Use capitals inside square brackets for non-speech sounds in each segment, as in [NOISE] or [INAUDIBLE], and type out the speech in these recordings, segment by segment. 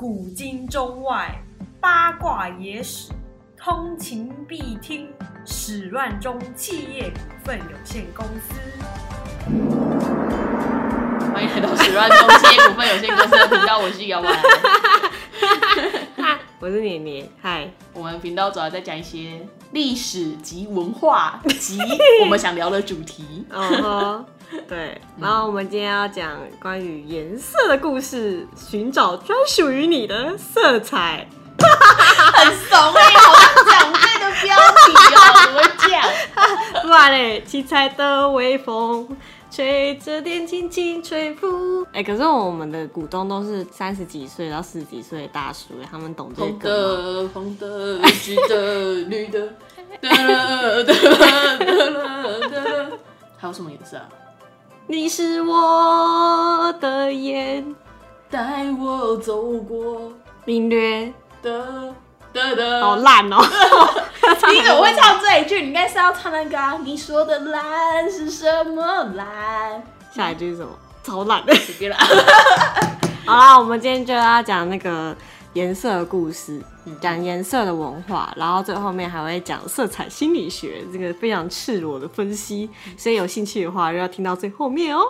古今中外八卦野史，通勤必听。史乱中企业股份有限公司。欢迎来到史乱中企业股份有限公司的频道，我是姚文。[LAUGHS] 我是年年，嗨，我们频道主要在讲一些历史及文化及 [LAUGHS] 我们想聊的主题。嗯哼，对，然后我们今天要讲关于颜色的故事，寻找专属于你的色彩。[LAUGHS] 很怂哎、好像讲对的标题哦，怎么会这样？[LAUGHS] 不然嘞，七彩的微风吹着点轻轻吹拂。哎、可是我们的股东都是三十几岁到四十几岁的大叔，他们懂这红个红？的、红的、橘的、绿的，还有什么颜色啊？你是我的眼，带我走过领略。的的的。好烂哦、[LAUGHS] 你怎么会唱这一句？你应该是要唱那个、啊、你说的蓝是什么蓝？下一句是什么？超烂的。随便啦。[LAUGHS] 好啦，我们今天就要讲那个颜色的故事，讲颜色的文化，然后最后面还会讲色彩心理学，这个非常赤裸的分析，所以有兴趣的话就要听到最后面哦。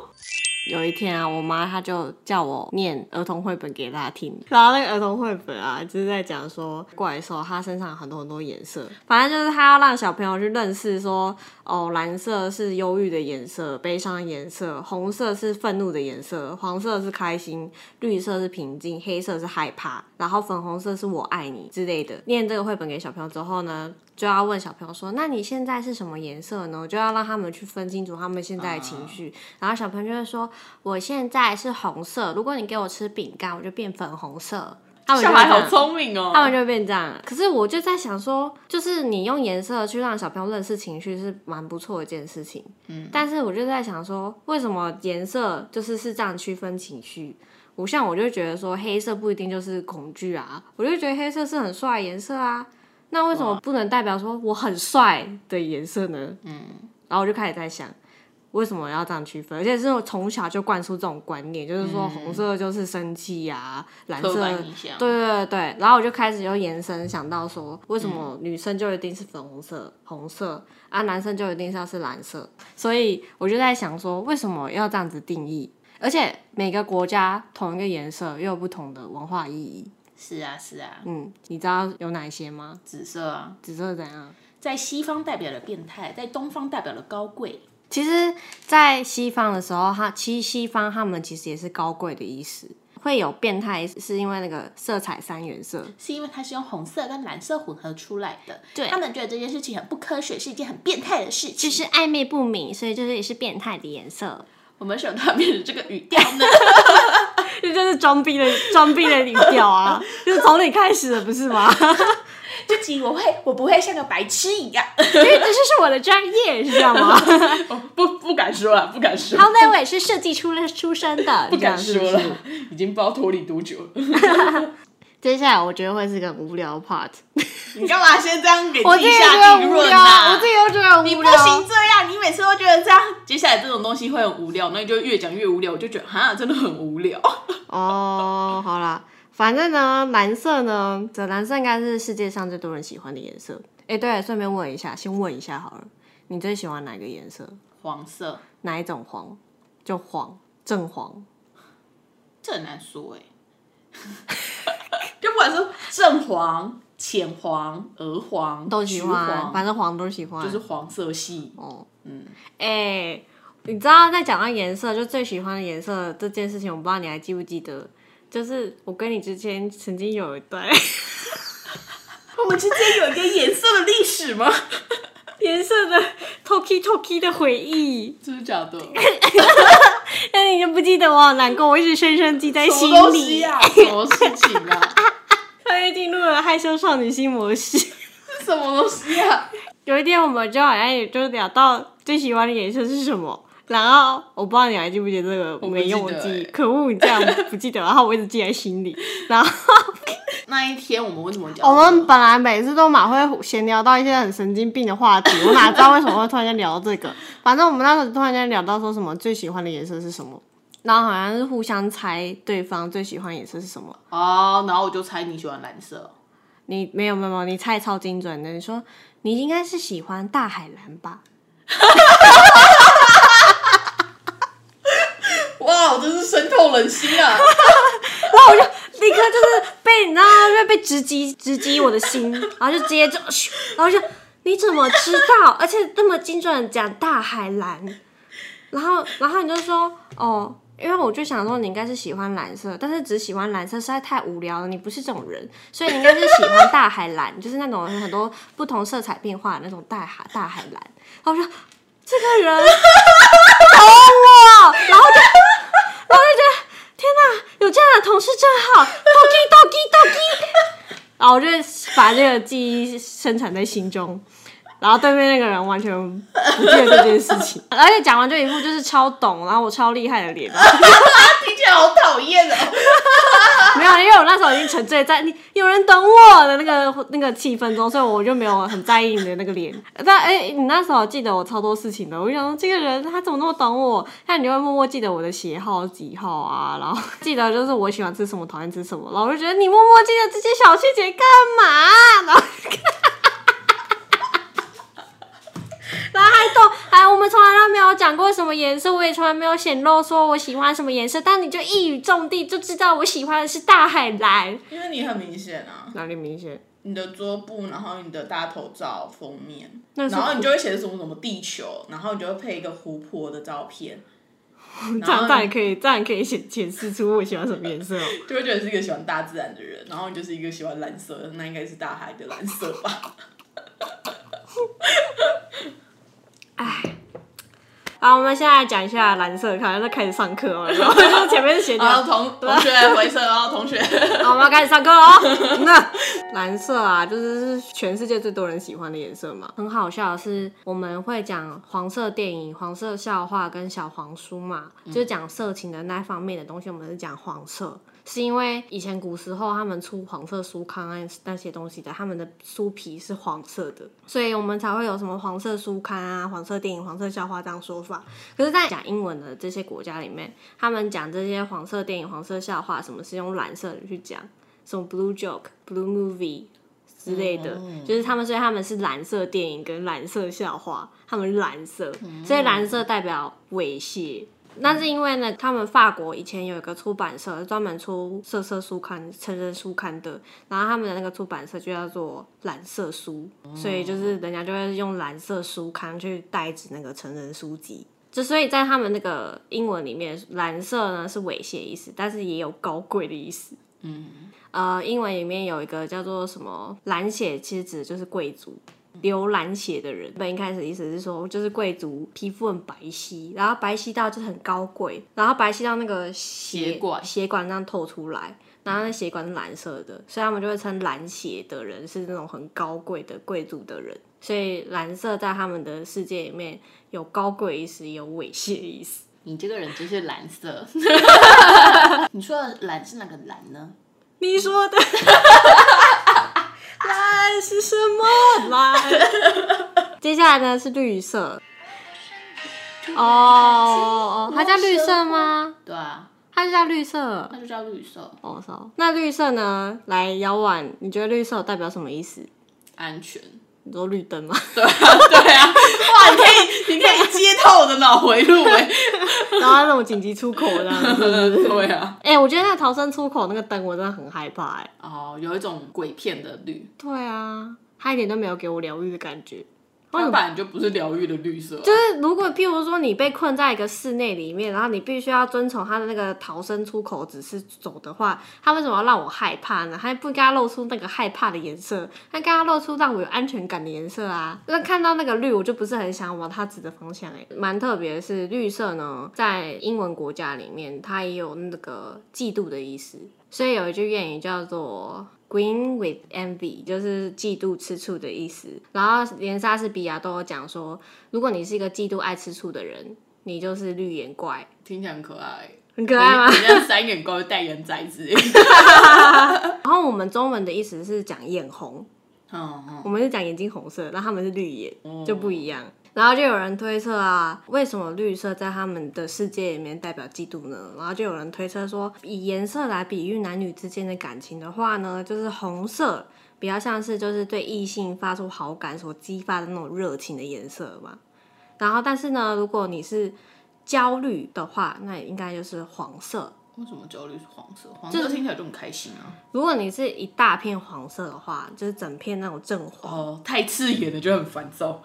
有一天啊，我妈她就叫我念儿童绘本给她听，然后那个儿童绘本啊，就是在讲说怪兽它身上很多很多颜色，反正就是她要让小朋友去认识说，哦，蓝色是忧郁的颜色，悲伤的颜色，红色是愤怒的颜色，黄色是开心，绿色是平静，黑色是害怕，然后粉红色是我爱你之类的。念这个绘本给小朋友之后呢，就要问小朋友说：“那你现在是什么颜色呢？”就要让他们去分清楚他们现在的情绪。然后小朋友就会说：“我现在是红色，如果你给我吃饼干，我就变粉红色。”他们小孩好聪明哦。他们就会变这样。可是我就在想说，就是你用颜色去让小朋友认识情绪是蛮不错的一件事情。嗯，但是我就在想说，为什么颜色就是是这样区分情绪？我像我就觉得说，黑色不一定就是恐惧啊，我就觉得黑色是很帅颜色啊。那为什么不能代表说我很帅的颜色呢？嗯，然后我就开始在想。为什么要这样区分？而且是我从小就灌输这种观念，就是说红色就是生气呀、蓝色对对对，然后我就开始又延伸想到说，为什么女生就一定是粉红色、红色啊，男生就一定是要是蓝色？所以我就在想说，为什么要这样子定义？而且每个国家同一个颜色又有不同的文化意义。是啊是啊，嗯，你知道有哪些吗？紫色啊，紫色怎样？在西方代表了变态，在东方代表了高贵。其实，在西方的时候，它其实西方他们其实也是高贵的意思。会有变态，是因为那个色彩三原色。是因为它是用红色跟蓝色混合出来的，对他们觉得这件事情很不科学，是一件很变态的事情。就是暧昧不明，所以就是也是变态的颜色。[LAUGHS] 我们什么它变成这个语调呢？[LAUGHS] 这就是装逼的装逼的语调啊，[LAUGHS] 就是从你开始的，不是吗？这集我会，我不会像个白痴一样。因为这就是我的专业，你知道吗？[LAUGHS] 哦不，不敢说了，不敢说，好歹我也是设计出了出身的，[LAUGHS] 不敢说了是是。已经不知道脱离多久了。[LAUGHS] 接下来我觉得会是个很无聊的 part，你干嘛先这样给我自己下定论啊？我自己都觉得很你不无聊。行这样，你每次都觉得这样，接下来这种东西会很无聊，那你就越讲越无聊，我就觉得哈，真的很无聊。哦，好啦，反正呢，蓝色呢，这蓝色应该是世界上最多人喜欢的颜色。哎，对，顺便问一下，先问一下好了，你最喜欢哪个颜色？黄色，哪一种黄？就黄，正黄。这很难说哎、[LAUGHS] 就不管是正黄、浅黄、鹅黄都喜橘欢，黄反正黄都喜欢。就是黄色系。哦，嗯，哎、你知道在讲到颜色，就最喜欢的颜色这件事情，我不知道你还记不记得？就是我跟你之间曾经有一段 [LAUGHS] 我们之间有一个颜色的历史吗？[LAUGHS] 颜色的 toki toki 的回忆，真的假的？[LAUGHS] 那你就不记得，我好难过，我一直深深记在心什么东西里。呀、什么事情啊？穿越进入了害羞少女心模式。是什么东西啊？有一天，我们就好像也就聊到最喜欢的颜色是什么。然后我不知道你还记不记得这个不没用记得的记忆，欸可恶，你这样不记得，然后我一直记在心里。然后 [LAUGHS] 那一天我们为什么讲？我们本来每次都蛮会闲聊到一些很神经病的话题，我哪知道为什么会突然间聊到这个？[LAUGHS] 反正我们那时候突然间聊到说什么最喜欢的颜色是什么，然后好像是互相猜对方最喜欢颜色是什么。哦，然后我就猜你喜欢蓝色。你没有没有没有，你猜超精准的。你说你应该是喜欢大海蓝吧？[LAUGHS] [LAUGHS] 哇，真是深透人心啊！[LAUGHS] 然后我就立刻就是被你知道吗？就被直击直击我的心，[LAUGHS] 然后就直接就，然后就你怎么知道？而且这么精准的讲大海蓝，然后然后你就说哦。因为我就想说你应该是喜欢蓝色，但是只喜欢蓝色实在太无聊了。你不是这种人，所以你应该是喜欢大海蓝，就是那种很多不同色彩变化的那种大海大海蓝。然后我说这个人懂我，然后就然后就觉得天哪，有这样的同事真好，doki doki doki。然后我就把这个记忆生产在心中。然后对面那个人完全不记得这件事情，[LAUGHS] 而且讲完就一副就是超懂，然后我超厉害的脸，[LAUGHS] 听起来好讨厌哦。[LAUGHS] 没有，因为我那时候已经沉醉在你有人懂我的那个那个气氛中，所以我就没有很在意你的那个脸。但哎，你那时候记得我超多事情的，我就想说这个人他怎么那么懂我？那你就会默默记得我的鞋号几号啊，然后记得就是我喜欢吃什么，讨厌吃什么，然后我就觉得你默默记得这些小细节干嘛？然后。然后还懂，哎，我们从来都没有讲过什么颜色，我也从来没有显露说我喜欢什么颜色，但你就一语中的就知道我喜欢的是大海蓝。因为你很明显啊，哪里明显？你的桌布，然后你的大头照封面，然后你就会写什么什么地球，然后你就会配一个湖泊的照片，[LAUGHS] 这样当然可以，这样可以显显示出我喜欢什么颜色哦。[LAUGHS] 就会觉得是一个喜欢大自然的人，然后你就是一个喜欢蓝色的，那应该是大海的蓝色吧。好，我们现在讲一下蓝色，看在开始上课 [LAUGHS] 哦。然后前面是闲聊，然后同同学回色哦，同学。[LAUGHS] 好，我们要开始上课哦。[LAUGHS] 那蓝色啊，就是是全世界最多人喜欢的颜色嘛。很好笑的是，我们会讲黄色电影、黄色笑话跟小黄书嘛，就是讲色情的那方面的东西，我们是讲黄色。是因为以前古时候他们出黄色书刊那那些东西的，他们的书皮是黄色的，所以我们才会有什么黄色书刊啊、黄色电影、黄色笑话这样说法。可是，在讲英文的这些国家里面，他们讲这些黄色电影、黄色笑话，什么是用蓝色的去讲，什么 blue joke、blue movie 之类的，就是他们所以他们是蓝色电影跟蓝色笑话，他们是蓝色，所以蓝色代表猥亵。那是因为呢，他们法国以前有一个出版社专门出色色书刊、成人书刊的，然后他们的那个出版社就叫做蓝色书，所以就是人家就会用蓝色书刊去代指那个成人书籍。就所以在他们那个英文里面，蓝色呢是猥亵意思，但是也有高贵的意思。嗯，呃，英文里面有一个叫做什么蓝血，其实指的就是贵族。流蓝血的人，本一开始意思是说，就是贵族皮肤很白皙，然后白皙到就是很高贵，然后白皙到那个血血管血管这样透出来，然后那血管是蓝色的，所以他们就会称蓝血的人是那种很高贵的贵族的人。所以蓝色在他们的世界里面有高贵意思，也有猥亵意思。你这个人真是蓝色。[LAUGHS] [LAUGHS] 你说的蓝是哪个蓝呢？你说的 [LAUGHS] 蓝是什么 [LAUGHS] 来？接下来呢是绿色。哦哦，它叫绿色吗？对啊，它就叫绿色。它就叫绿色，哦，那绿色呢？来，姚婉，你觉得绿色代表什么意思？安全。你说绿灯吗？[LAUGHS] 对啊，对啊，哇，你可以，你可以接透我的脑回路哎。[LAUGHS] 然后那种紧急出口这样子。对啊，哎、我觉得那逃生出口那个灯，我真的很害怕哎、哦，有一种鬼片的绿，对啊，它一点都没有给我疗愈的感觉。为什么？它本来就不是疗愈的绿色啊，就是如果譬如说你被困在一个室内里面，然后你必须要遵从它的那个逃生出口指示走的话，它为什么要让我害怕呢？它不应该露出那个害怕的颜色，它应该要露出让我有安全感的颜色啊！那看到那个绿，我就不是很想往它指的方向哎、蛮特别的是，绿色呢，在英文国家里面，它也有那个嫉妒的意思，所以有一句谚语叫做 “green with envy”，就是嫉妒吃醋的意思。然后连莎士比亚都有讲说，如果你是一个嫉妒爱吃醋的人，你就是绿眼怪，听起来很可爱，很可爱吗？人家三眼怪代言仔之类的。[LAUGHS] 然后我们中文的意思是讲眼红，嗯嗯，我们是讲眼睛红色，那他们是绿眼，就不一样。然后就有人推测啊，为什么绿色在他们的世界里面代表嫉妒呢？然后就有人推测说，以颜色来比喻男女之间的感情的话呢，就是红色比较像是就是对异性发出好感所激发的那种热情的颜色嘛。然后但是呢，如果你是焦虑的话，那应该就是黄色。为什么焦虑是黄色？黄色听起来就很开心啊。如果你是一大片黄色的话，就是整片那种正黄，哦，太刺眼了就很烦躁。[LAUGHS]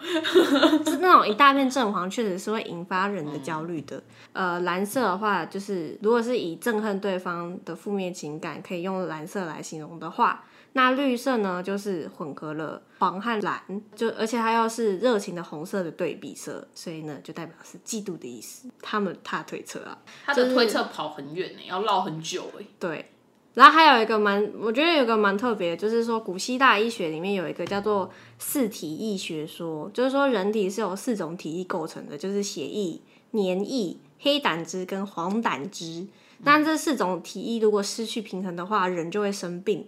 是那种一大片正黄，确实是会引发人的焦虑的。呃，蓝色的话，就是如果是以憎恨对方的负面情感，可以用蓝色来形容的话，那绿色呢，就是混合了黄和蓝，就而且它又是热情的红色的对比色，所以呢，就代表是嫉妒的意思。他们他推测啊，他的推测跑很远呢，要绕很久哎。对。然后还有一个蛮，我觉得有一个蛮特别，就是说古希腊医学里面有一个叫做四体液学说，就是说人体是由四种体液构成的，就是血液、黏液、黑胆汁跟黄胆汁。那这四种体液如果失去平衡的话，人就会生病。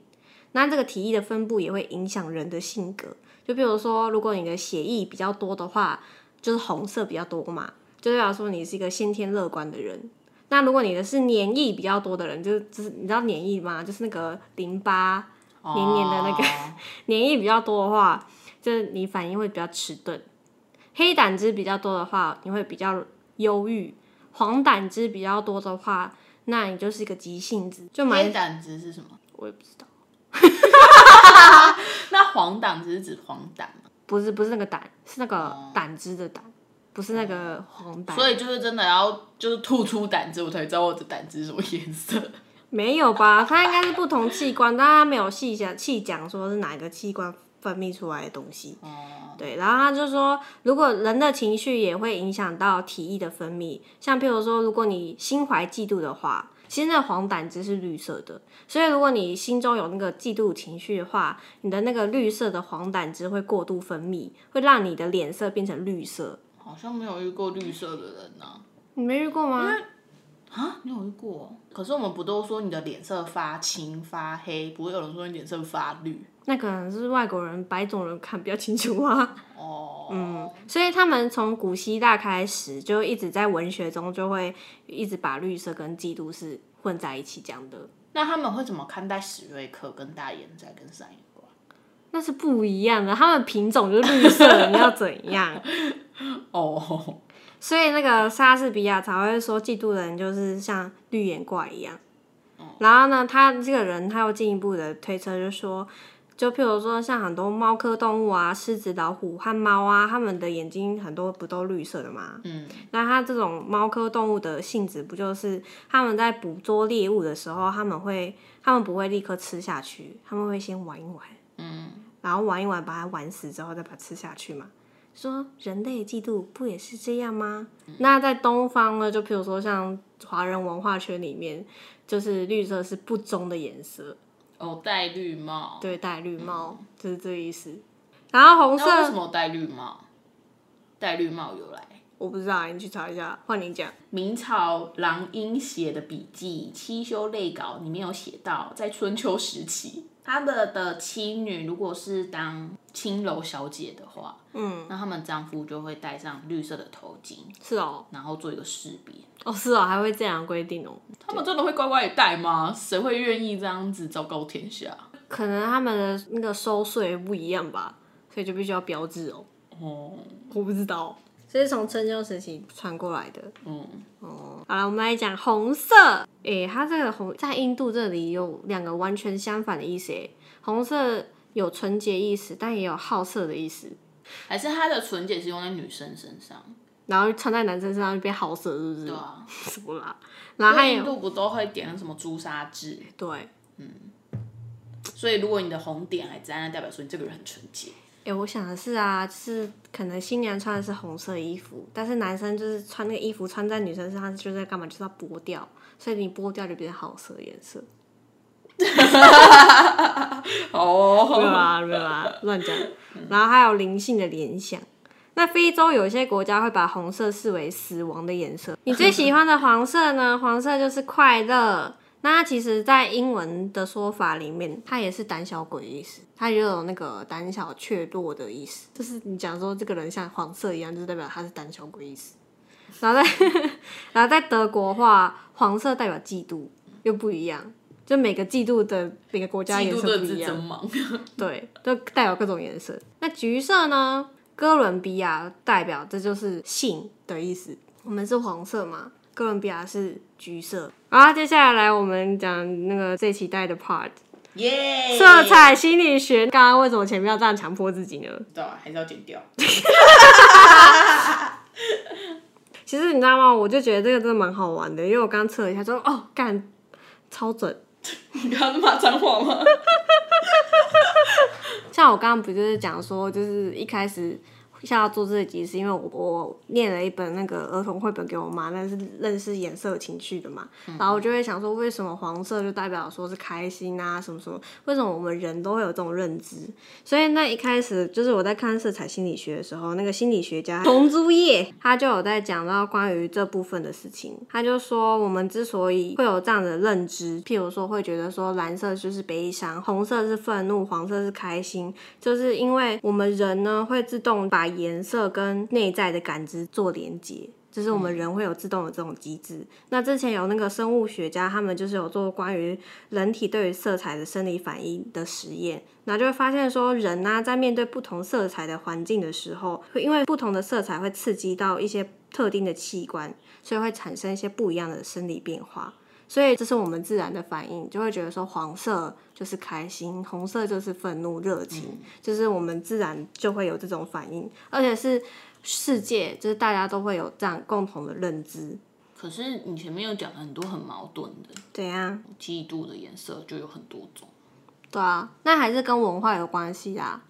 那这个体液的分布也会影响人的性格。就比如说，如果你的血液比较多的话，就是红色比较多嘛，就代表说你是一个先天乐观的人。那如果你的是黏液比较多的人，就是就是你知道黏液吗？就是那个淋巴黏黏的那个 [LAUGHS] 黏液比较多的话，就是你反应会比较迟钝。黑胆汁比较多的话，你会比较忧郁。黄胆汁比较多的话，那你就是一个急性子，就蛮黑胆汁是什么？我也不知道，[LAUGHS] 那黄胆只是指黄疸吗？不是不是那个胆，是那个胆汁的胆，不是那个黄疸。所以就是真的要就是吐出胆汁，我才知道我的胆汁是什么颜色。[LAUGHS] 没有吧？它应该是不同器官，但它没有细讲细讲说是哪个器官分泌出来的东西。哦，对，然后他就说，如果人的情绪也会影响到体液的分泌，像譬如说，如果你心怀嫉妒的话，其实那黄胆汁是绿色的，所以如果你心中有那个嫉妒情绪的话，你的那个绿色的黄胆汁会过度分泌，会让你的脸色变成绿色。好像没有遇过绿色的人呢、你没遇过吗？啊，你有遇过？可是我们不都说你的脸色发青发黑，不会有人说你脸色发绿那可能是外国人、白种人看比较清楚啊。哦。嗯，所以他们从古希腊开始就一直在文学中就会一直把绿色跟嫉妒是混在一起讲的，那他们会怎么看待史瑞克、跟大眼仔、跟三眼怪？那是不一样的。他们品种就是绿色，你要怎样？[LAUGHS] 哦，所以那个莎士比亚才会说嫉妒的人就是像绿眼怪一样。然后呢，他这个人他又进一步的推测，就是说，就譬如说像很多猫科动物啊，狮子、老虎和猫啊，它们的眼睛很多不都绿色的吗？嗯，那它这种猫科动物的性质不就是它们在捕捉猎物的时候，他们会他们不会立刻吃下去，他们会先玩一玩，嗯，然后玩一玩，把它玩死之后再把它吃下去嘛。说人类嫉妒不也是这样吗？那在东方呢，就譬如说像华人文化圈里面，就是绿色是不忠的颜色，哦，戴绿帽。对，戴绿帽、就是这个意思。然后红色那为什么戴绿帽？戴绿帽由来。我不知道，你去查一下，换你讲。明朝郎英写的笔记《七修类稿》里面有写到，在春秋时期，他的的妻女如果是当青楼小姐的话，嗯，那他们丈夫就会戴上绿色的头巾，是哦，然后做一个识别。哦是哦，还会这样规定哦。他们真的会乖乖地戴吗？谁会愿意这样子昭告天下？可能他们的那个收税不一样吧，所以就必须要标志哦。哦，我不知道，这是从春秋时期传过来的。嗯，哦，好了，我们来讲红色。诶、它这个红在印度这里有两个完全相反的意思。诶，红色有纯洁意思，但也有好色的意思。还是它的纯洁是用在女生身上，然后穿在男生身上就变好色，是不是？对啊。什么啦？然后印度不都会点什么朱砂痣？对，嗯所以如果你的红点还在，那代表说你这个人很纯洁。诶、我想的是啊，就是可能新娘穿的是红色衣服，但是男生就是穿那个衣服穿在女生身上，就是在干嘛？就是要剥掉，所以你剥掉就变成好色的颜色。[LAUGHS] 哦，没有啊，没有啊，乱讲。然后还有灵性的联想。那非洲有些国家会把红色视为死亡的颜色。你最喜欢的黄色呢？黄色就是快乐、那它其实，在英文的说法里面，它也是胆小鬼的意思，它也有那个胆小怯懦的意思，就是你讲说这个人像黄色一样，就是代表他是胆小鬼意思。然后在然后在德国话，黄色代表嫉妒，又不一样，就每个嫉妒的每个国家颜色不一样。对，都代表各种颜色。那橘色呢？哥伦比亚代表这就是性的意思。我们是黄色嘛，哥伦比亚是橘色。然后接下来我们讲那个最期待的 part，耶！色彩心理学。刚刚为什么前面要这样强迫自己呢？对啊，还是要剪掉。[LAUGHS] 其实你知道吗？我就觉得这个真的蛮好玩的，因为我刚测了一下，说哦，干超准。[LAUGHS] 你刚刚是骂脏话吗？[LAUGHS] 像我刚刚不就是讲说，就是一开始想要做这集，是因为我我念了一本那个儿童绘本给我妈，那是认识颜色情绪的嘛，然后我就会想说，为什么黄色就代表说是开心啊，什么什么？为什么我们人都会有这种认知？所以那一开始就是我在看色彩心理学的时候，那个心理学家童珠叶他就有在讲到关于这部分的事情。他就说，我们之所以会有这样的认知，譬如说会觉得说蓝色就是悲伤，红色是愤怒，黄色是开心，就是因为我们人呢会自动把颜色跟内在的感知做连接。就是我们人会有自动的这种机制。那之前有那个生物学家，他们就是有做关于人体对于色彩的生理反应的实验，那就会发现说，人呢、在面对不同色彩的环境的时候，会因为不同的色彩会刺激到一些特定的器官，所以会产生一些不一样的生理变化。所以这是我们自然的反应，就会觉得说黄色就是开心，红色就是愤怒、热情，就是我们自然就会有这种反应，而且是世界，就是大家都会有这样共同的认知。可是你前面又讲了很多很矛盾的，怎样？嫉妒的颜色就有很多种。对啊，那还是跟文化有关系啊。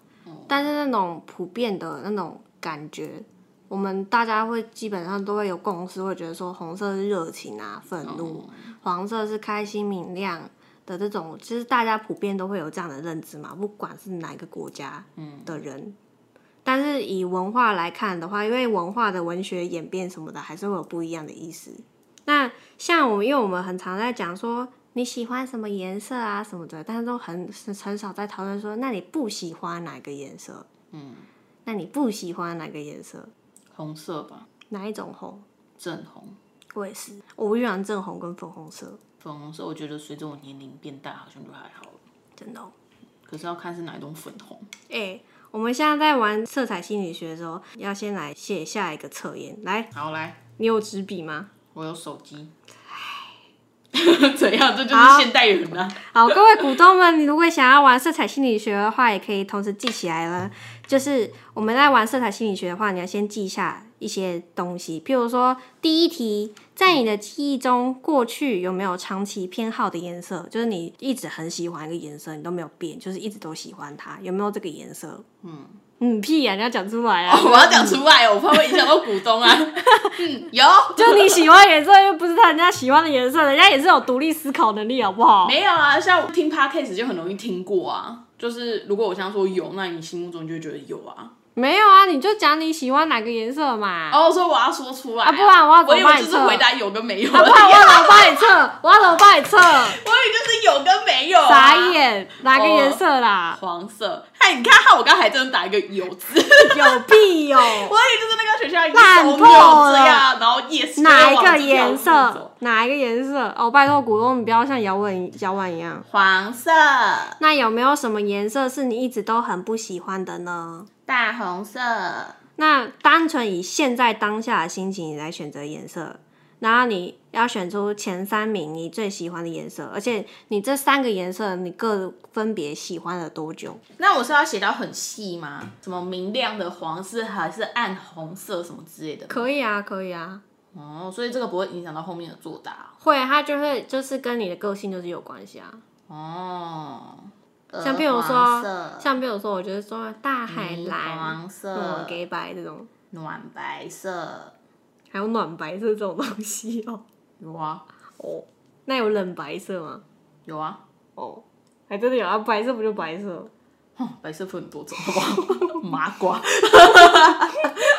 但是那种普遍的那种感觉，我们大家会基本上都会有共识，会觉得说红色是热情啊、愤怒，黄色是开心明亮的这种，其实大家普遍都会有这样的认知嘛，不管是哪个国家的人。但是以文化来看的话，因为文化的文学演变什么的，还是会有不一样的意思。那像我们，因为我们很常在讲说你喜欢什么颜色啊什么的，但是都很很少在讨论说，那你不喜欢哪个颜色？嗯，那你不喜欢哪个颜色？红色吧，哪一种红？正红。我也是，我不喜欢正红跟粉红色，粉红色我觉得随着我年龄变大，好像就还好了。真的哦、可是要看是哪一种粉红。哎、我们现在在玩色彩心理学的时候，要先来写下一个测验。来，好，来，你有纸笔吗？我有手机。[LAUGHS] 怎样？这就是现代人啊！[LAUGHS] 好，各位股东们，你如果想要玩色彩心理学的话，也可以同时记起来了。就是我们在玩色彩心理学的话，你要先记下一些东西，譬如说第一题，在你的记忆中，过去有没有长期偏好的颜色？就是你一直很喜欢一个颜色，你都没有变，就是一直都喜欢它，有没有这个颜色？嗯嗯，屁呀、你要讲出来啊！我要讲出来哦，我怕会影响到股东啊。[LAUGHS] 嗯，有就你喜欢颜色，又不是他人家喜欢的颜色，人家也是有独立思考能力，好不好？没有啊？像听 podcast 就很容易听过啊。就是如果我这样说有，那你心目中就会觉得有啊。没有啊，你就讲你喜欢哪个颜色嘛。哦，所以我要说出来啊不然我要怎我以为就是么帮你测回答有跟没有啊。不然我要怎么帮你测？我要怎么帮你测？我以为就是有跟没有、啊。傻眼，哪个颜色啦？黄色。嗨，你看，看我刚才还真的打一个有字，有屁哦、[LAUGHS] 我以为就是那个学校烂透手扭了这样，然后 yes 哪一个颜色走？哪一个颜色？哦，拜托股东，你不要像姚文姚婉一样。黄色、那有没有什么颜色是你一直都很不喜欢的呢？大红色、那单纯以现在当下的心情来选择颜色，然后你要选出前三名你最喜欢的颜色，而且你这三个颜色你各分别喜欢了多久？那我是要写到很细吗？什么明亮的黄色还是暗红色什么之类的？可以啊，可以啊，哦，所以这个不会影响到后面的作答会，它就会就是跟你的个性就是有关系啊。哦。像譬如说，像比如说，我觉得说大海霓蓝、黄色嗯、给白这种，暖白色，还有暖白色这种东西哦。有啊，哦，那有冷白色吗？有啊。哦，还真的有啊，白色不就白色？哼白色分很多种，好不好？麻瓜。[LAUGHS]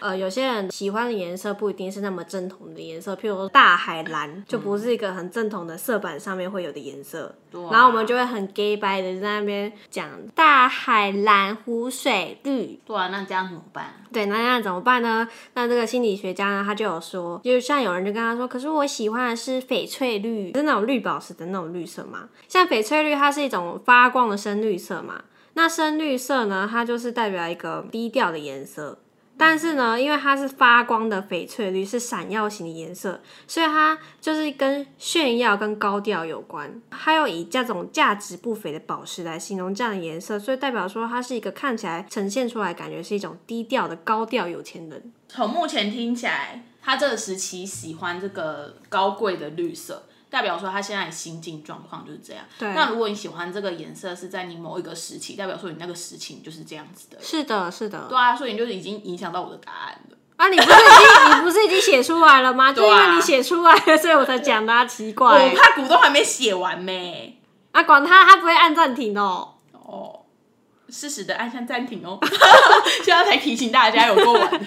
呃，有些人喜欢的颜色不一定是那么正统的颜色，譬如说大海蓝就不是一个很正统的色板上面会有的颜色。然后我们就会很 gay 白的在那边讲大海蓝、湖水绿，对啊，那这样怎么办？对，那那怎么办呢？那这个心理学家呢，他就有说，就是像有人就跟他说，可是我喜欢的是翡翠绿，是那种绿宝石的那种绿色嘛。像翡翠绿，它是一种发光的深绿色嘛。那深绿色呢，它就是代表一个低调的颜色。但是呢，因为它是发光的翡翠绿，是闪耀型的颜色，所以它就是跟炫耀、跟高调有关。还有以这种价值不菲的宝石来形容这样的颜色，所以代表说它是一个看起来呈现出来感觉是一种低调的高调有钱人。从目前听起来，他这个时期喜欢这个高贵的绿色，代表说他现在心境状况就是这样。对那如果你喜欢这个颜色是在你某一个时期，代表说你那个时期你就是这样子的。是的，是的。对啊，所以你就是已经影响到我的答案了。啊，你不是已经你不是已经写出来了吗？[LAUGHS] 就啊为你写出来了，所以我才讲的、啊，奇怪、我怕股东还没写完没。啊，管他，他不会按暂停哦。哦，适时的按下暂停哦。[LAUGHS] 现在才提醒大家有够晚。[LAUGHS]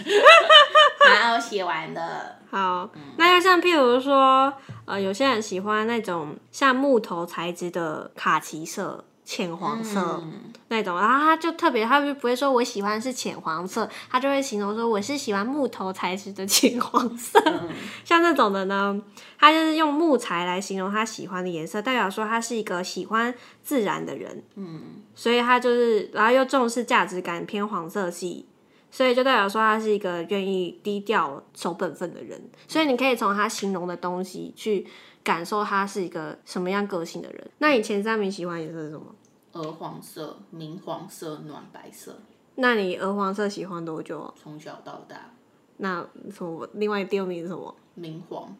好，写完了。好，那要像譬如说，呃，有些人喜欢那种像木头材质的卡其色、浅黄色、嗯那种，然后他就特别，他就不会说我喜欢是浅黄色，他就会形容说我是喜欢木头材质的浅黄色。[LAUGHS] 像这种的呢，他就是用木材来形容他喜欢的颜色，代表说他是一个喜欢自然的人。嗯，所以他就是，然后又重视价值感，偏黄色系。所以就代表说他是一个愿意低调、守本分的人，所以你可以从他形容的东西去感受他是一个什么样个性的人。那你前三名喜欢颜色是什么？鹅黄色、明黄色、暖白色，那你鹅黄色喜欢多久啊？从小到大，那什么？另外第二名是什么？明黄。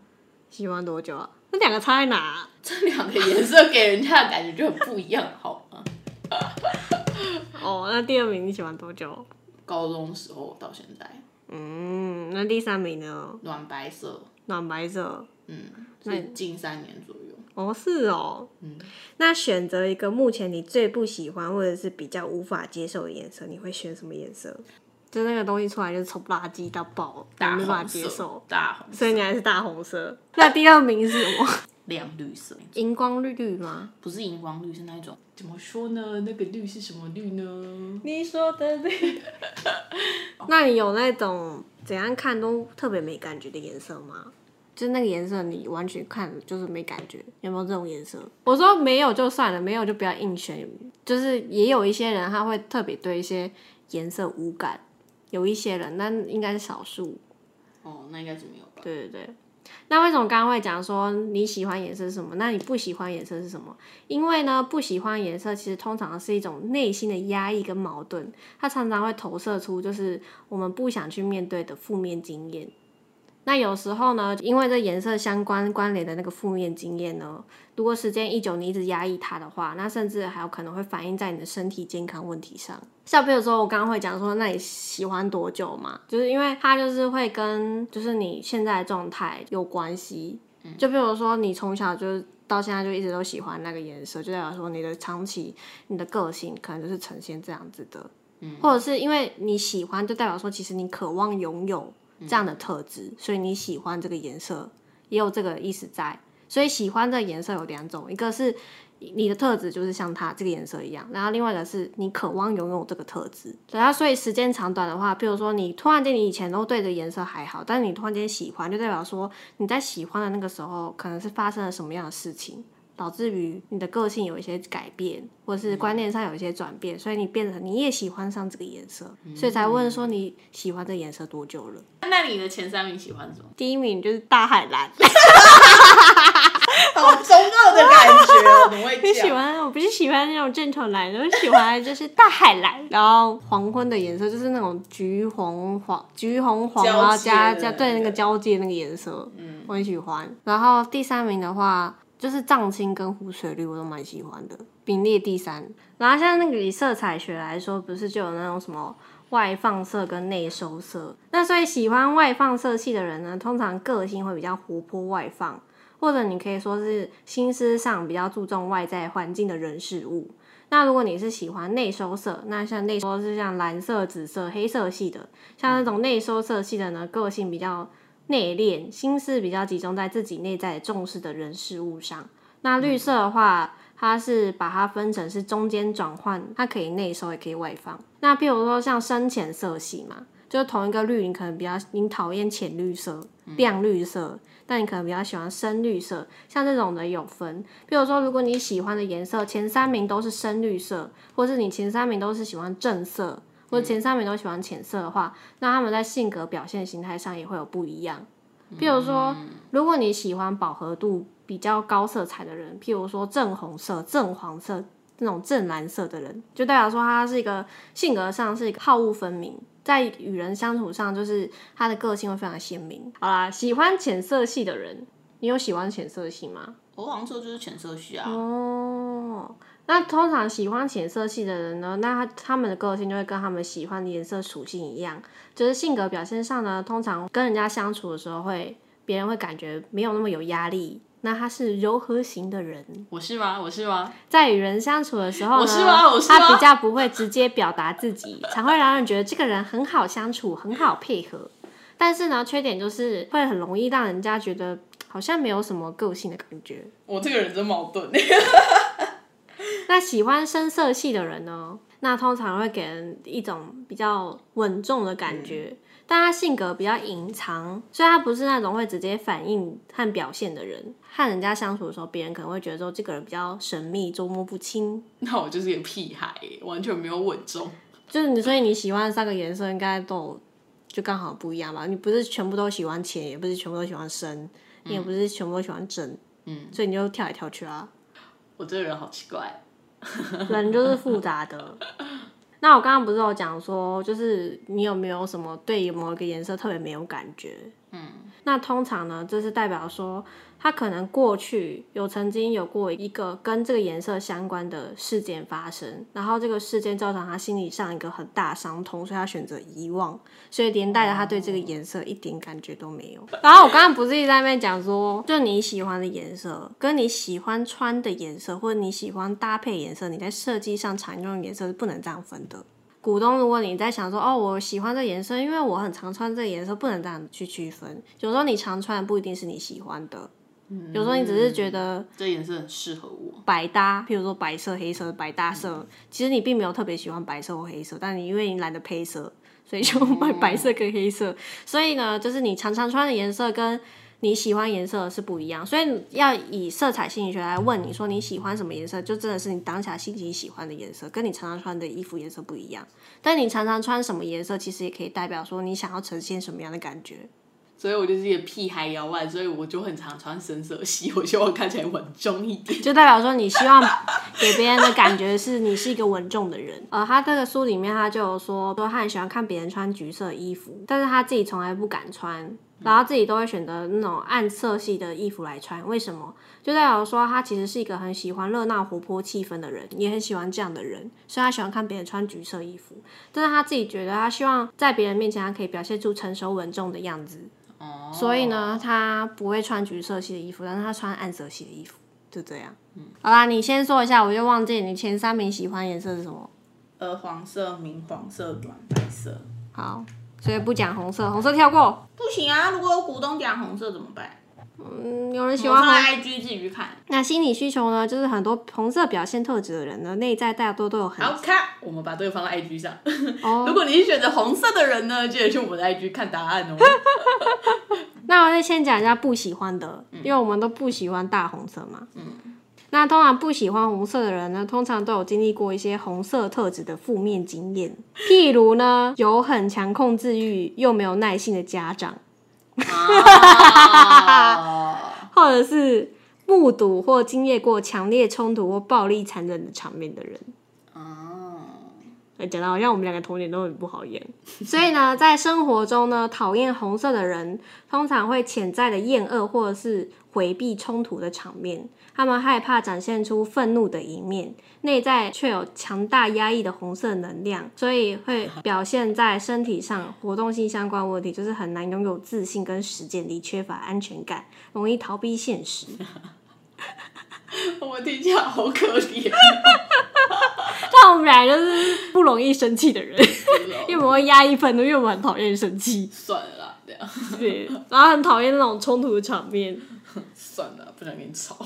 喜欢多久啊？那两个差在哪啊、[LAUGHS] 这两个颜色给人家的感觉就很不一样，好吗？[LAUGHS] 哦，那第二名你喜欢多久？高中时候到现在，嗯，那第三名呢？暖白色，暖白色。嗯，是近三年左右。哦，是哦。嗯，那选择一个目前你最不喜欢或者是比较无法接受的颜色，你会选什么颜色？就那个东西出来就是丑不拉几到爆，无法红色接受，，大红色，所以你还是大红色。那第二名是什么？亮绿色，荧光绿绿吗？不是荧光绿，是那一种怎么说呢？那个绿是什么绿呢？你说的绿。[LAUGHS] 那你有那种怎样看都特别没感觉的颜色吗？就是那个颜色，你完全看就是没感觉，有没有这种颜色？我说没有就算了，没有就不要硬选。就是也有一些人他会特别对一些颜色无感，有一些人，那应该是少数。哦，那应该是没有吧？对对对。那为什么刚刚会讲说你喜欢颜色是什么？那你不喜欢颜色是什么？因为呢，不喜欢颜色其实通常是一种内心的压抑跟矛盾，它常常会投射出就是我们不想去面对的负面经验。那有时候呢，因为这颜色相关关联的那个负面经验呢，如果时间一久，你一直压抑它的话，那甚至还有可能会反映在你的身体健康问题上。像比如说我刚刚会讲说，那你喜欢多久嘛？就是因为它就是会跟就是你现在的状态有关系。就比如说你从小就是到现在就一直都喜欢那个颜色，就代表说你的长期你的个性可能就是呈现这样子的。或者是因为你喜欢，就代表说其实你渴望拥有这样的特质，所以你喜欢这个颜色，也有这个意思在。所以喜欢的颜色有两种，一个是你的特质就是像它这个颜色一样，然后另外一个是你渴望拥有这个特质。然后所以时间长短的话，比如说你突然间你以前都对着颜色还好，但是你突然间喜欢，就代表说你在喜欢的那个时候可能是发生了什么样的事情。导致于你的个性有一些改变，或者是观念上有一些转变，所以你变成你也喜欢上这个颜色，所以才问说你喜欢这颜色多久了？那你的前三名喜欢什么？第一名就是大海蓝，[LAUGHS] 好中二的感觉哦，怎么会我喜欢，我不是喜欢那种正常蓝，我喜欢就是大海蓝。然后黄昏的颜色就是那种橘红黄、橘红黄，然后加的加对那个交界那个颜色，嗯，我很喜欢。然后第三名的话就是藏青跟湖水绿，我都蛮喜欢的，并列第三。然后像那个以色彩学来说，不是就有那种什么外放色跟内收色？那所以喜欢外放色系的人呢，通常个性会比较活泼外放。或者你可以说是心思上比较注重外在环境的人事物。那如果你是喜欢内收色，那像内收是像蓝色、紫色、黑色系的，像那种内收色系的呢，个性比较内敛，心思比较集中在自己内在重视的人事物上。那绿色的话，它是把它分成是中间转换，它可以内收也可以外放。那譬如说像深浅色系嘛，就是同一个绿，你可能比较你讨厌浅绿色、亮绿色。但你可能比较喜欢深绿色，像这种的有分。譬如说，如果你喜欢的颜色前三名都是深绿色，或是你前三名都是喜欢正色，或者前三名都喜欢浅色的话，那他们在性格表现形态上也会有不一样。譬如说，如果你喜欢饱和度比较高色彩的人，譬如说正红色、正黄色那种正蓝色的人，就代表说他是一个性格上是一个好恶分明。在与人相处上，就是他的个性会非常鲜明。好啦，喜欢浅色系的人，你有喜欢浅色系吗？我黄色就是浅色系啊。哦，那通常喜欢浅色系的人呢，那他他们的个性就会跟他们喜欢的颜色属性一样，就是性格表现上呢，通常跟人家相处的时候，会别人会感觉没有那么有压力。那他是柔和型的人，我是吗？我是吗？在与人相处的时候呢，我是吗？我是吗？他比较不会直接表达自己，才会让人觉得这个人很好相处，很好配合。但是呢，缺点就是会很容易让人家觉得好像没有什么个性的感觉。我这个人真矛盾。[LAUGHS] 那喜欢深色系的人呢？那通常会给人一种比较稳重的感觉。但他性格比较隐藏，所以他不是那种会直接反应和表现的人。和人家相处的时候，别人可能会觉得说这个人比较神秘、捉摸不清。[LAUGHS] 那我就是一个屁孩，完全没有稳重。就是你，所以你喜欢三个颜色应该都就刚好不一样吧？你不是全部都喜欢浅，也不是全部都喜欢深，你也不是全部都喜欢正。嗯，所以你就跳来跳去啊。我这个人好奇怪，人就是复杂的。[LAUGHS] 那我刚刚不是有讲说，就是你有没有什么对某一个颜色特别没有感觉？嗯，那通常呢，这是代表说。他可能过去有曾经有过一个跟这个颜色相关的事件发生，然后这个事件造成他心理上一个很大伤痛，所以他选择遗忘，所以连带着他对这个颜色一点感觉都没有。然后我刚刚不是一直在那边讲说，就你喜欢的颜色，跟你喜欢穿的颜色，或者你喜欢搭配颜色，你在设计上常用的颜色是不能这样分的。股东，如果你在想说，哦，我喜欢这颜色，因为我很常穿这个颜色，不能这样去区分。有时候你常穿的不一定是你喜欢的。有时候你只是觉得这颜色很适合我，百搭，譬如说白色、黑色百搭色，其实你并没有特别喜欢白色或黑色，但你因为你懒得配色，所以就买白色跟黑色。所以呢，就是你常常穿的颜色跟你喜欢颜色是不一样。所以要以色彩心理学来问你说你喜欢什么颜色，就真的是你当下心情喜欢的颜色，跟你常常穿的衣服颜色不一样。但你常常穿什么颜色，其实也可以代表说你想要呈现什么样的感觉。所以我就是一个屁孩摇外，所以我就很常穿深色系，我希望看起来稳重一点。就代表说，你希望给别人的感觉是你是一个稳重的人。呃，他这个书里面他就有说，说他很喜欢看别人穿橘色衣服，但是他自己从来不敢穿。然后自己都会选择那种暗色系的衣服来穿，为什么？就代表说他其实是一个很喜欢热闹活泼气氛的人，也很喜欢这样的人，所以他喜欢看别人穿橘色衣服。但是他自己觉得，他希望在别人面前，他可以表现出成熟稳重的样子。哦。所以呢，他不会穿橘色系的衣服，但是他穿暗色系的衣服，就这样。嗯。好啦，你先说一下，我就忘记你前三名喜欢颜色是什么？呃，黄色、明黄色、暖白色。好。所以不讲红色，红色跳过。不行啊！如果有股东讲红色怎么办？嗯，有人喜欢红。IG 自己去看。那心理需求呢？就是很多红色表现特质的人呢，内在大多都有很。好看，我们把这个放在 IG 上。哦。[LAUGHS] 如果你是选择红色的人呢，记得去我们的 IG 看答案哦。[LAUGHS] 那我再先讲一下不喜欢的，因为我们都不喜欢大红色嘛。嗯。那通常不喜欢红色的人呢，通常都有经历过一些红色特质的负面经验，譬如呢，[LAUGHS] 有很强控制欲又没有耐性的家长，[LAUGHS] 或者是目睹或经历过强烈冲突或暴力残忍的场面的人。讲的好像我们两个童年都很不好演。所以呢，在生活中呢，讨厌红色的人通常会潜在的厌恶或者是回避冲突的场面。他们害怕展现出愤怒的一面，内在却有强大压抑的红色能量，所以会表现在身体上。活动性相关问题就是很难拥有自信跟实践力，缺乏安全感，容易逃避现实。[LAUGHS] 我听起来好可怜。[LAUGHS] 但我们俩就是不容易生气的人，因为我们会压抑愤怒，因为我们很讨厌生气。算了啦，这样对，然后很讨厌那种冲突的场面。算了，不想跟你吵。[LAUGHS]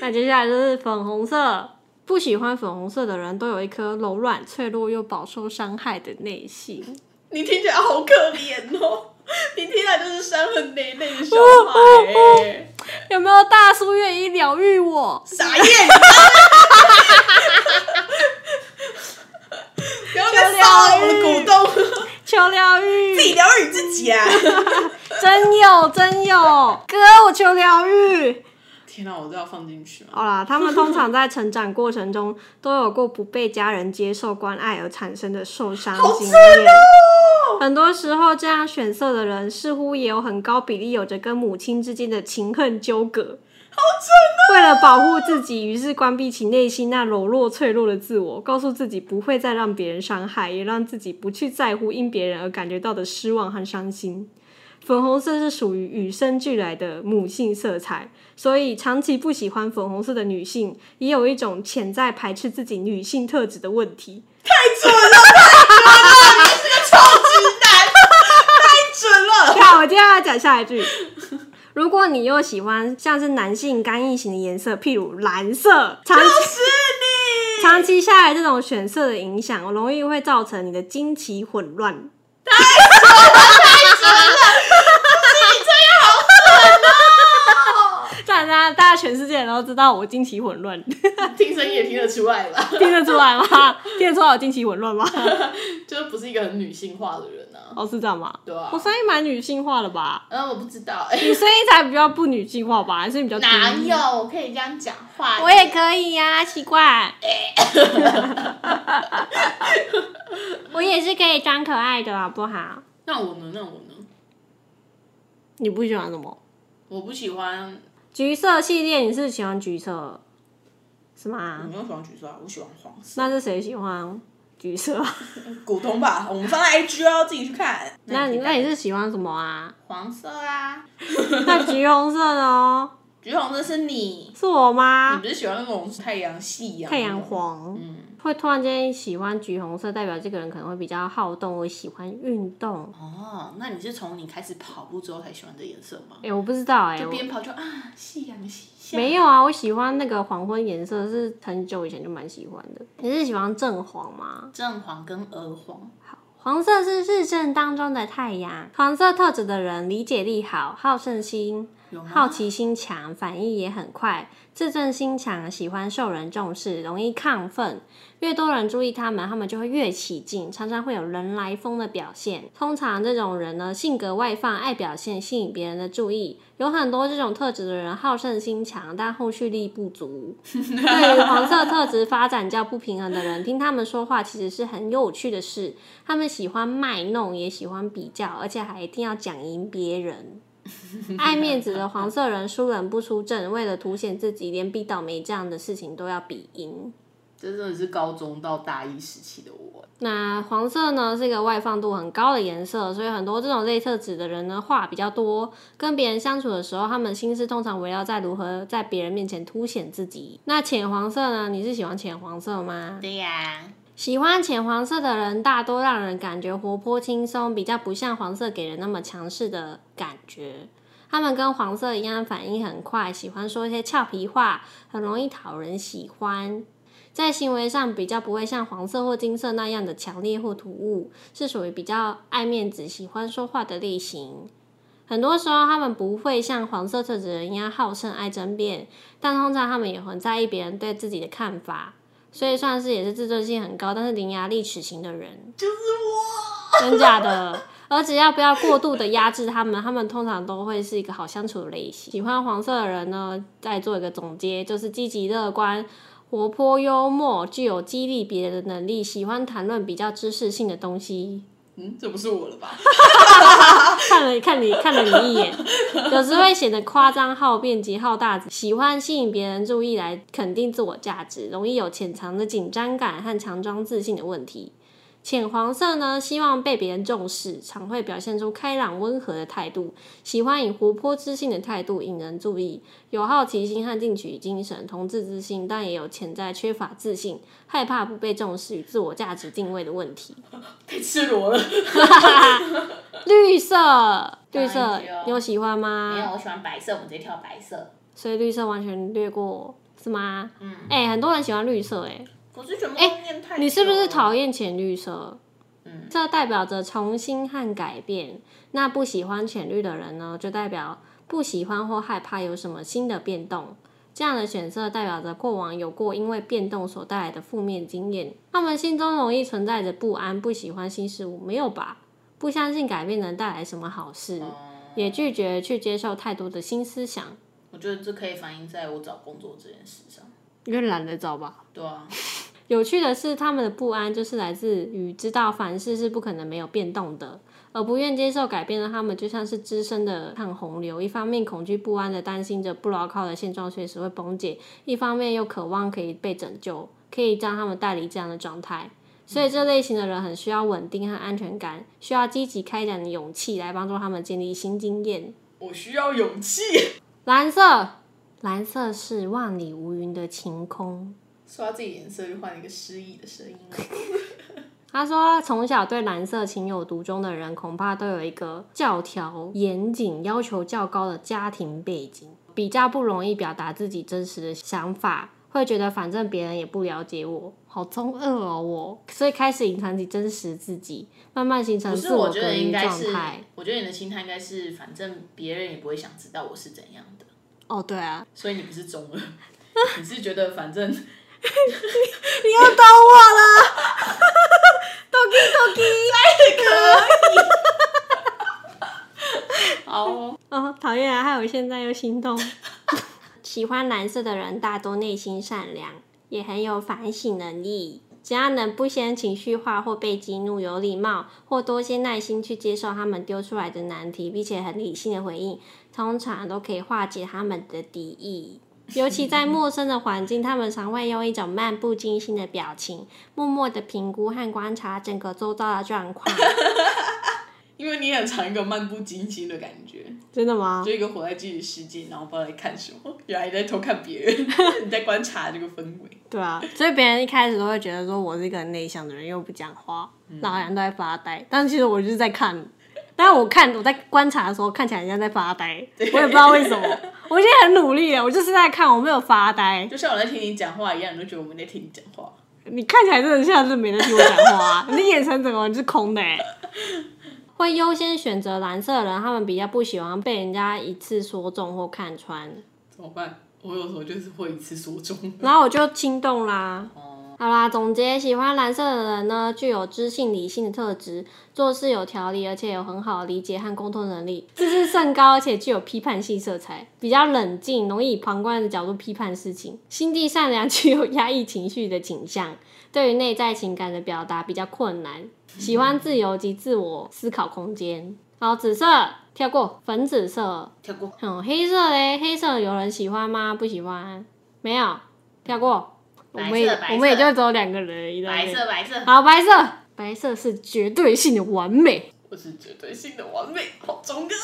那接下来就是粉红色，不喜欢粉红色的人都有一颗柔软、脆弱又饱受伤害的内心。你听起来好可怜哦，[LAUGHS] 你听起来就是伤痕累累的小孩、欸。有没有大叔愿意疗愈我？傻眼！[LAUGHS] 不要再骚扰我的股东，求疗愈，自己疗愈你自己啊！真有真有，哥，我求疗愈。天哪，我都要放进去了？好啦，他们通常在成长过程中都有过不被家人接受、关爱而产生的受伤经验。很多时候，这样选色的人似乎也有很高比例有着跟母亲之间的情恨纠葛。好蠢为了保护自己，于是关闭起内心那柔弱脆弱的自我，告诉自己不会再让别人伤害，也让自己不去在乎因别人而感觉到的失望和伤心。粉红色是属于与生俱来的母性色彩，所以长期不喜欢粉红色的女性，也有一种潜在排斥自己女性特质的问题。太准了，太准了！你是个臭直男，太准了。好，我接下来讲下一句。如果你又喜欢像是男性干硬型的颜色，譬如蓝色，长期是你，长期下来这种选色的影响，容易会造成你的经期混乱。这样 [LAUGHS] 大家大家全世界人都知道我经期混乱，[LAUGHS] 听声音也听得出来吧？听得出来吗？听得出来我经期混乱吗？[LAUGHS] 就是不是一个很女性化的人啊。哦，是这样吗？对啊我声音蛮女性化的吧？嗯，我不知道哎、你声音才比较不女性化吧？还是比较低哪有？我可以这样讲话。我也可以呀、奇怪。我也是可以装可爱的，好不好？那我呢？那我呢？你不喜欢什么？我不喜欢，橘色系列，你是喜欢橘色是我吗？没有喜欢橘色啊，我喜欢黄色。那是谁喜欢橘色？[LAUGHS] 股东吧，我们放在 IG 哦，自己去看。那你那你是喜欢什么啊？黄色啊？[LAUGHS] 那橘红色呢？橘红色是你，是我你吗？不是喜欢那种太阳系呀？太阳。黄。嗯，会突然间喜欢橘红色，代表这个人可能会比较好动，我喜欢运动。哦，那你是从你开始跑步之后才喜欢这颜色吗？哎、我不知道哎、边跑就啊，夕阳西下。没有啊，我喜欢那个黄昏颜色，是很久以前就蛮喜欢的。你是喜欢正黄吗？正黄跟鹅黄。黄色是日正当中的太阳。黄色特质的人理解力好，好胜心，有？好奇心强，反应也很快，自尊心强，喜欢受人重视，容易亢奋。越多人注意他们，他们就会越起劲，常常会有人来疯的表现。通常这种人呢，性格外放，爱表现，吸引别人的注意。有很多这种特质的人，好胜心强，但后续力不足。[LAUGHS] [LAUGHS] 对于黄色特质发展较不平衡的人，听他们说话其实是很有趣的事。他们喜欢卖弄，也喜欢比较，而且还一定要讲赢别人。[LAUGHS] 爱面子的黄色人输人不出阵，为了凸显自己，连比倒霉这样的事情都要比赢。这真的是高中到大一时期的我。那黄色呢是一个外放度很高的颜色，所以很多这种类特质的人呢话比较多，跟别人相处的时候，他们心思通常围绕在如何在别人面前凸显自己。那浅黄色呢？你是喜欢浅黄色吗？对呀、喜欢浅黄色的人，大多让人感觉活泼轻松，比较不像黄色给人那么强势的感觉。他们跟黄色一样，反应很快，喜欢说一些俏皮话，很容易讨人喜欢。在行为上比较不会像黄色或金色那样的强烈或突兀，是属于比较爱面子、喜欢说话的类型。很多时候，他们不会像黄色特质人一样好胜、爱争辩，但通常他们也很在意别人对自己的看法。所以算是也是自尊心很高，但是伶牙俐齿型的人，就是我。[LAUGHS] 真假的。而只要不要过度的压制他们，他们通常都会是一个好相处的类型。喜欢黄色的人呢，再做一个总结，就是积极乐观、活泼幽默，具有激励别人的能力，喜欢谈论比较知识性的东西。嗯，这不是我了吧？[LAUGHS] 看了看你看了你一眼，有时会显得夸张、好辩解好大，喜欢吸引别人注意来肯定自我价值，容易有潜藏的紧张感和强装自信的问题。浅黄色呢，希望被别人重视，常会表现出开朗温和的态度，喜欢以活泼知性的态度引人注意，有好奇心和进取精神，同志自信，但也有潜在缺乏自信、害怕不被重视与自我价值定位的问题。[LAUGHS] 太赤裸了。[LAUGHS] 绿色，绿色你有喜欢吗？没有，我喜欢白色，我们直接跳白色。所以绿色完全略过，是吗？嗯。哎、很多人喜欢绿色、哎，可是全部哎念太、你是不是讨？厌浅绿色？嗯，这代表着重新和改变。那不喜欢浅绿的人呢，就代表不喜欢或害怕有什么新的变动。这样的选色代表着过往有过因为变动所带来的负面经验，他们心中容易存在着不安，不喜欢新事物，没有吧？不相信改变能带来什么好事，也拒绝去接受太多的新思想，我觉得这可以反映在我找工作这件事上。因为懒得找吧。对啊，有趣的是，他们的不安就是来自于知道凡事是不可能没有变动的，而不愿接受改变的他们，就像是资深的抗洪流，一方面恐惧不安的担心着不牢靠的现状随时会崩解，一方面又渴望可以被拯救，可以将他们带离这样的状态。所以这类型的人很需要稳定和安全感，需要积极开展的勇气来帮助他们建立新经验。我需要勇气。蓝色，蓝色是万里无云的晴空。说到自己颜色，就换了一个失意的声音了。他说，从小对蓝色情有独钟的人，恐怕都有一个教条严谨、要求较高的家庭背景，比较不容易表达自己真实的想法，会觉得反正别人也不了解我，好中二哦我，所以开始隐藏起真实自己，慢慢形成，自我隔离状态。，我觉得你的心态应该是，反正别人也不会想知道我是怎样的，哦，对啊，所以你不是中二，你是觉得反正 [LAUGHS] 你又懂我了，Toki Toki，好哦哦，讨厌啊！害我现在又心动。[LAUGHS] 喜欢蓝色的人大多内心善良，也很有反省能力。只要能不先情绪化或被激怒，有礼貌或多些耐心去接受他们丢出来的难题，并且很理性的回应，通常都可以化解他们的敌意。尤其在陌生的环境，他们常会用一种漫不经心的表情，默默的评估和观察整个周遭的状况。[LAUGHS] 因为你也很常一个漫不经心的感觉，真的吗？就一个活在自己的世界，然后不知道在看什么，原来你在偷看别人，[LAUGHS] 你在观察这个氛围。对啊，所以别人一开始都会觉得说我是一个很内向的人，又不讲话，然后好像都在发呆。但其实我就是在看，但我看我在观察的时候，看起来人家在发呆，我也不知道为什么。[LAUGHS] 我现在很努力了，我就是在看，我没有发呆。就像我在听你讲话一样，你都觉得我们在听你讲话。你看起来真的像是没在听我讲话、啊，[LAUGHS] 你眼神整个人是空的哎。[LAUGHS] 会优先选择蓝色的人，他们比较不喜欢被人家一次说中或看穿，怎么办？我有时候就是会一次说中。然后我就心动啦。好啦，总结，喜欢蓝色的人呢，具有知性理性的特质，做事有条理，而且有很好的理解和沟通能力，自视甚高，而且具有批判性色彩，比较冷静，容易以旁观的角度批判事情，心地善良，具有压抑情绪的倾向，对于内在情感的表达比较困难，喜欢自由及自我思考空间。好，紫色跳过，粉紫色，跳过，嗯，黑色嘞，黑色有人喜欢吗？不喜欢，没有，跳过。我们也我们也就只有两个人白色白色，好，白色，白色是绝对性的完美。我是绝对性的完美，好中二。[LAUGHS]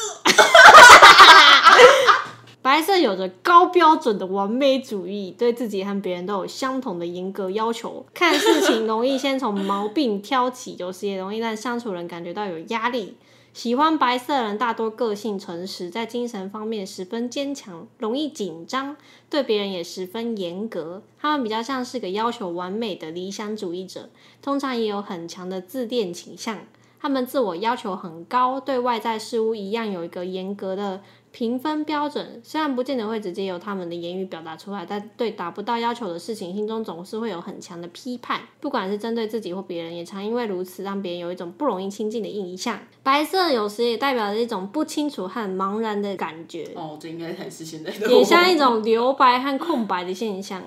白色有着高标准的完美主义，对自己和别人都有相同的严格要求。看事情容易先从毛病挑起，有时也容易让相处人感觉到有压力。喜欢白色的人大多个性诚实，在精神方面十分坚强，容易紧张，对别人也十分严格。他们比较像是个要求完美的理想主义者，通常也有很强的自恋倾向。他们自我要求很高，对外在事物一样有一个严格的评分标准。虽然不见得会直接由他们的言语表达出来，但对达不到要求的事情，心中总是会有很强的批判，不管是针对自己或别人，也常因为如此让别人有一种不容易亲近的印象。白色有时也代表着一种不清楚和茫然的感觉。哦，这应该才是现在的。也像一种留白和空白的现象。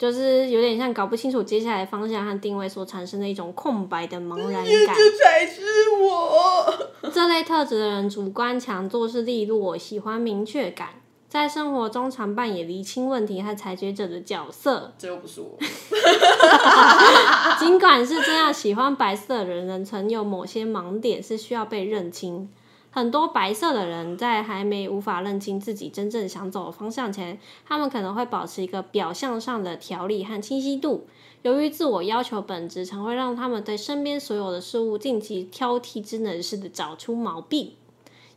就是有点像搞不清楚接下来方向和定位所产生的一种空白的茫然感。这才是我。这类特质的人主观强、做事利落，喜欢明确感，在生活中常扮演厘清问题和裁决者的角色。这又不是我。[LAUGHS] 尽管是这样，喜欢白色的人仍曾有某些盲点是需要被认清。很多白色的人在还没无法认清自己真正想走的方向前，他们可能会保持一个表象上的条理和清晰度。由于自我要求本质，常会让他们对身边所有的事物尽其挑剔之能事的找出毛病。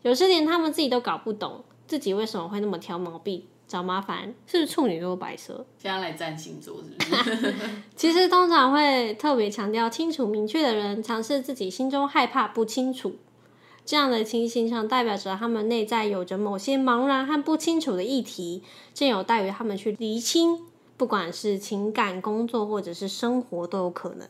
有时连他们自己都搞不懂自己为什么会那么挑毛病、找麻烦。是不是处女座白色？现在来占星座是不是？[LAUGHS] 其实通常会特别强调清楚明确的人，尝试自己心中害怕不清楚。这样的情形上，代表着他们内在有着某些茫然和不清楚的议题，正有待于他们去厘清。不管是情感、工作或者是生活，都有可能。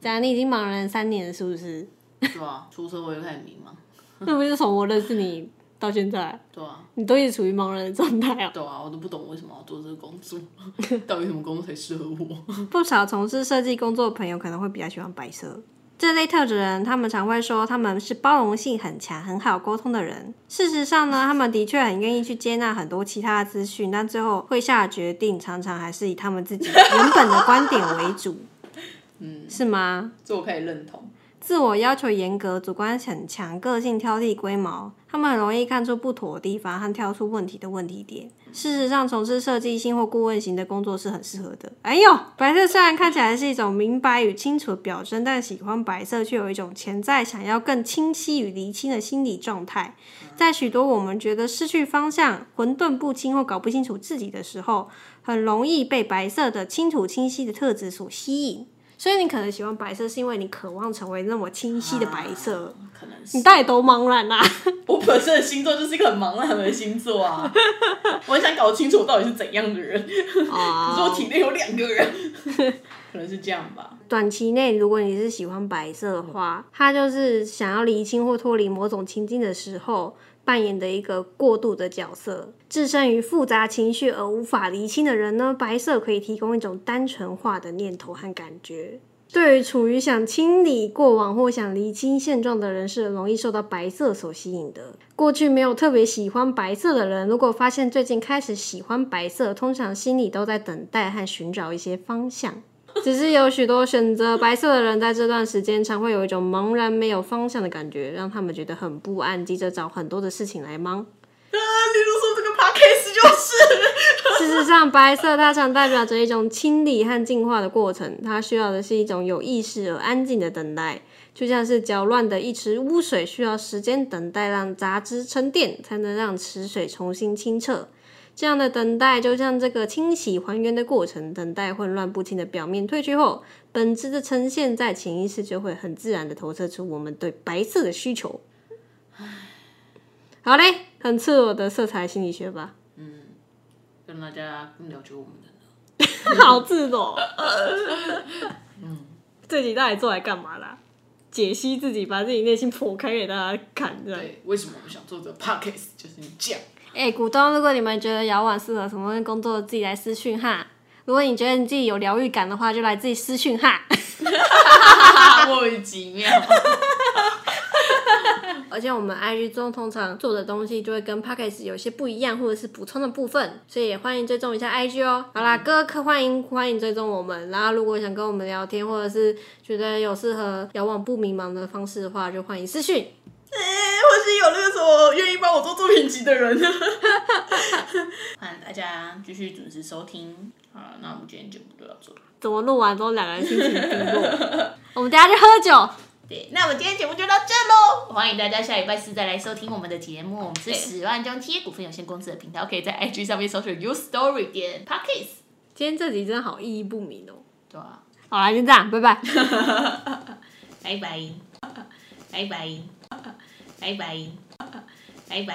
这样，你已经茫然三年了，是不是？[LAUGHS] 对啊，出社会就开始迷茫。[LAUGHS] 那不是从我认识你到现在，对啊，你都一直处于茫然的状态啊？对啊，我都不懂为什么要做这个工作，[LAUGHS] 到底什么工作才适合我？不少从事设计工作的朋友可能会比较喜欢白色。这类特质人，他们常会说他们是包容性很强、很好沟通的人。事实上呢，他们的确很愿意去接纳很多其他的资讯，但最后会下决定，常常还是以他们自己原本的观点为主。[LAUGHS] 嗯，是吗？这我可以认同。自我要求严格，主观很强，个性挑剔、龟毛，他们很容易看出不妥的地方和挑出问题的问题点。事实上，从事设计性或顾问型的工作是很适合的。哎呦，白色虽然看起来是一种明白与清楚的表征，但喜欢白色却有一种潜在想要更清晰与厘清的心理状态。在许多我们觉得失去方向、混沌不清或搞不清楚自己的时候，很容易被白色的清楚清晰的特质所吸引。所以你可能喜欢白色，是因为你渴望成为那么清晰的白色。可能是你到底多茫然啊？[LAUGHS] 我本身的星座就是一个很茫然的星座啊，[LAUGHS] 我很想搞清楚我到底是怎样的人，可是我体内有两个人，可能是这样吧。短期内，如果你是喜欢白色的话，他就是想要厘清或脱离某种情境的时候。扮演的一个过渡的角色，置身于复杂情绪而无法厘清的人呢？白色可以提供一种单纯化的念头和感觉。对于处于想清理过往或想厘清现状的人，是容易受到白色所吸引的。过去没有特别喜欢白色的人，如果发现最近开始喜欢白色，通常心里都在等待和寻找一些方向。只是有许多选择白色的人，在这段时间常会有一种茫然、没有方向的感觉，让他们觉得很不安，急着找很多的事情来忙。啊，例如说这个 podcast 就是。事实上，白色它常代表着一种清理和净化的过程，它需要的是一种有意识而安静的等待，就像是搅乱的一池污水，需要时间等待让杂质沉淀，才能让池水重新清澈。这样的等待，就像这个清洗还原的过程，等待混乱不清的表面褪去后，本质的呈现在潜意识就会很自然的投射出我们对白色的需求。好嘞，很赤裸的色彩心理学吧，跟大家更了解我们的呢。好赤裸。[LAUGHS] 嗯，这集到底做来干嘛啦？解析自己，把自己内心剖开给大家看，这样。对，为什么我们想做这个 podcast 就是这样。哎、股东，如果你们觉得摇碗适合什么工作，自己来私讯哈。如果你觉得你自己有疗愈感的话，就来自己私讯哈。莫名其妙。而且我们 IG 中通常做的东西就会跟 Podcast 有些不一样，或者是补充的部分，所以也欢迎追踪一下 IG 哦。好啦，各个欢迎欢迎追踪我们，然后如果想跟我们聊天，或者是觉得有适合遥望不迷茫的方式的话，就欢迎私讯。哎、或是有那个什么愿意帮我做作品集的人。[LAUGHS] 欢迎大家继续准时收听。好了，那我们今天节目就到这。怎么录完之后两个人心情低落？[LAUGHS] 我们等下去喝酒。对，那我们今天节目就到这喽。欢迎大家下礼拜四再来收听我们的节目。我们是十万张贴股份有限公司的频道，可以在 IG 上面搜索 You Story 点 Pockets。今天这集真的好意义不明哦。对啊，好啦，就这样，拜拜。[LAUGHS] 拜拜，拜拜，拜拜，拜拜。